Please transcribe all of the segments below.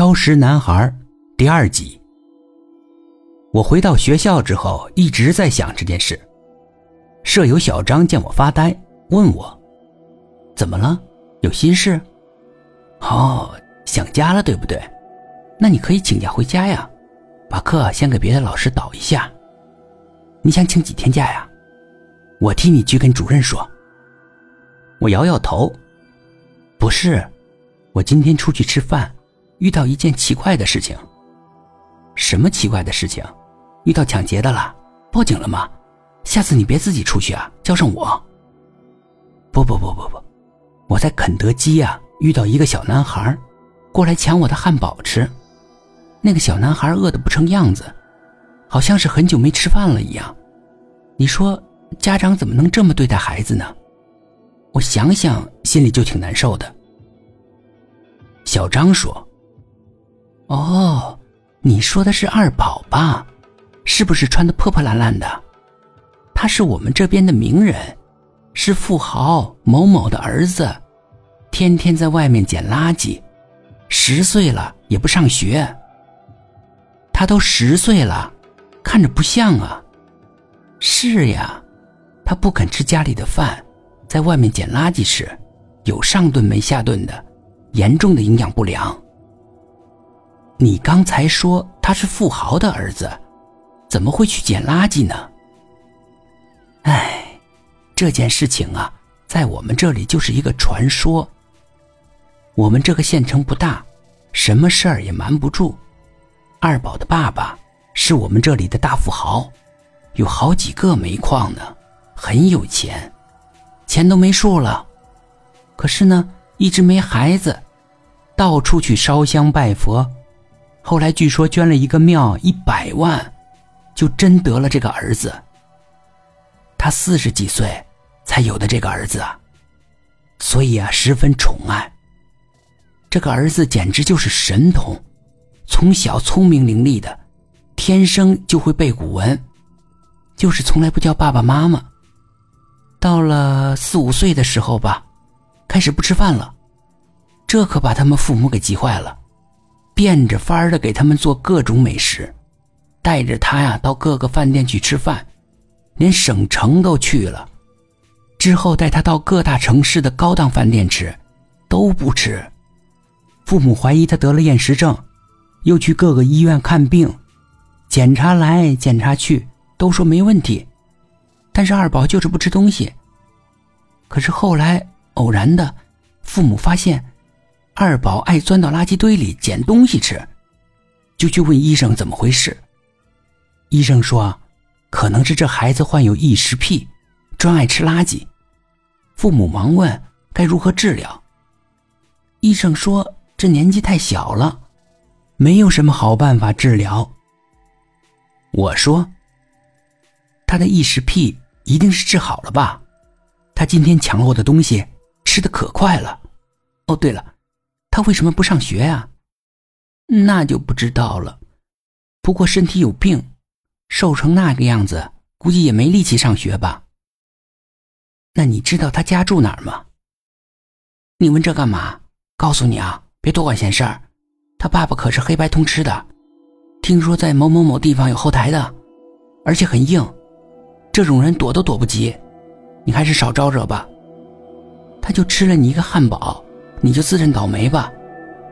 挑食男孩第二集。我回到学校之后，一直在想这件事。舍友小张见我发呆，问我：“怎么了？有心事？”“哦，想家了，对不对？那你可以请假回家呀，把课先给别的老师导一下。你想请几天假呀？我替你去跟主任说。”我摇摇头：“不是，我今天出去吃饭。”遇到一件奇怪的事情。什么奇怪的事情？遇到抢劫的了？报警了吗？下次你别自己出去啊，叫上我。不不不不不，我在肯德基呀遇到一个小男孩，过来抢我的汉堡吃。那个小男孩饿得不成样子，好像是很久没吃饭了一样。你说家长怎么能这么对待孩子呢？我想想心里就挺难受的。小张说。哦，你说的是二宝吧？是不是穿的破破烂烂的？他是我们这边的名人，是富豪某某的儿子，天天在外面捡垃圾，十岁了也不上学。他都十岁了，看着不像啊。是呀，他不肯吃家里的饭，在外面捡垃圾吃，有上顿没下顿的，严重的营养不良。你刚才说他是富豪的儿子，怎么会去捡垃圾呢？哎，这件事情啊，在我们这里就是一个传说。我们这个县城不大，什么事儿也瞒不住。二宝的爸爸是我们这里的大富豪，有好几个煤矿呢，很有钱，钱都没数了。可是呢，一直没孩子，到处去烧香拜佛。后来据说捐了一个庙一百万，就真得了这个儿子。他四十几岁才有的这个儿子啊，所以啊十分宠爱。这个儿子简直就是神童，从小聪明伶俐的，天生就会背古文，就是从来不叫爸爸妈妈。到了四五岁的时候吧，开始不吃饭了，这可把他们父母给急坏了。变着法儿的给他们做各种美食，带着他呀到各个饭店去吃饭，连省城都去了。之后带他到各大城市的高档饭店吃，都不吃。父母怀疑他得了厌食症，又去各个医院看病，检查来检查去都说没问题，但是二宝就是不吃东西。可是后来偶然的，父母发现。二宝爱钻到垃圾堆里捡东西吃，就去问医生怎么回事。医生说，可能是这孩子患有异食癖，专爱吃垃圾。父母忙问该如何治疗。医生说这年纪太小了，没有什么好办法治疗。我说，他的异食癖一定是治好了吧？他今天抢了我的东西，吃的可快了。哦，对了。他为什么不上学呀？那就不知道了。不过身体有病，瘦成那个样子，估计也没力气上学吧。那你知道他家住哪儿吗？你问这干嘛？告诉你啊，别多管闲事儿。他爸爸可是黑白通吃的，听说在某某某地方有后台的，而且很硬，这种人躲都躲不及。你还是少招惹吧。他就吃了你一个汉堡。你就自认倒霉吧，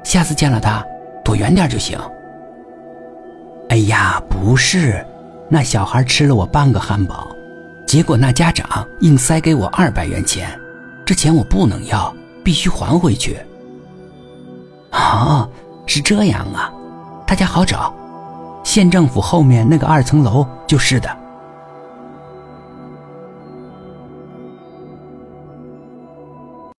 下次见了他，躲远点就行。哎呀，不是，那小孩吃了我半个汉堡，结果那家长硬塞给我二百元钱，这钱我不能要，必须还回去。哦，是这样啊，他家好找，县政府后面那个二层楼就是的。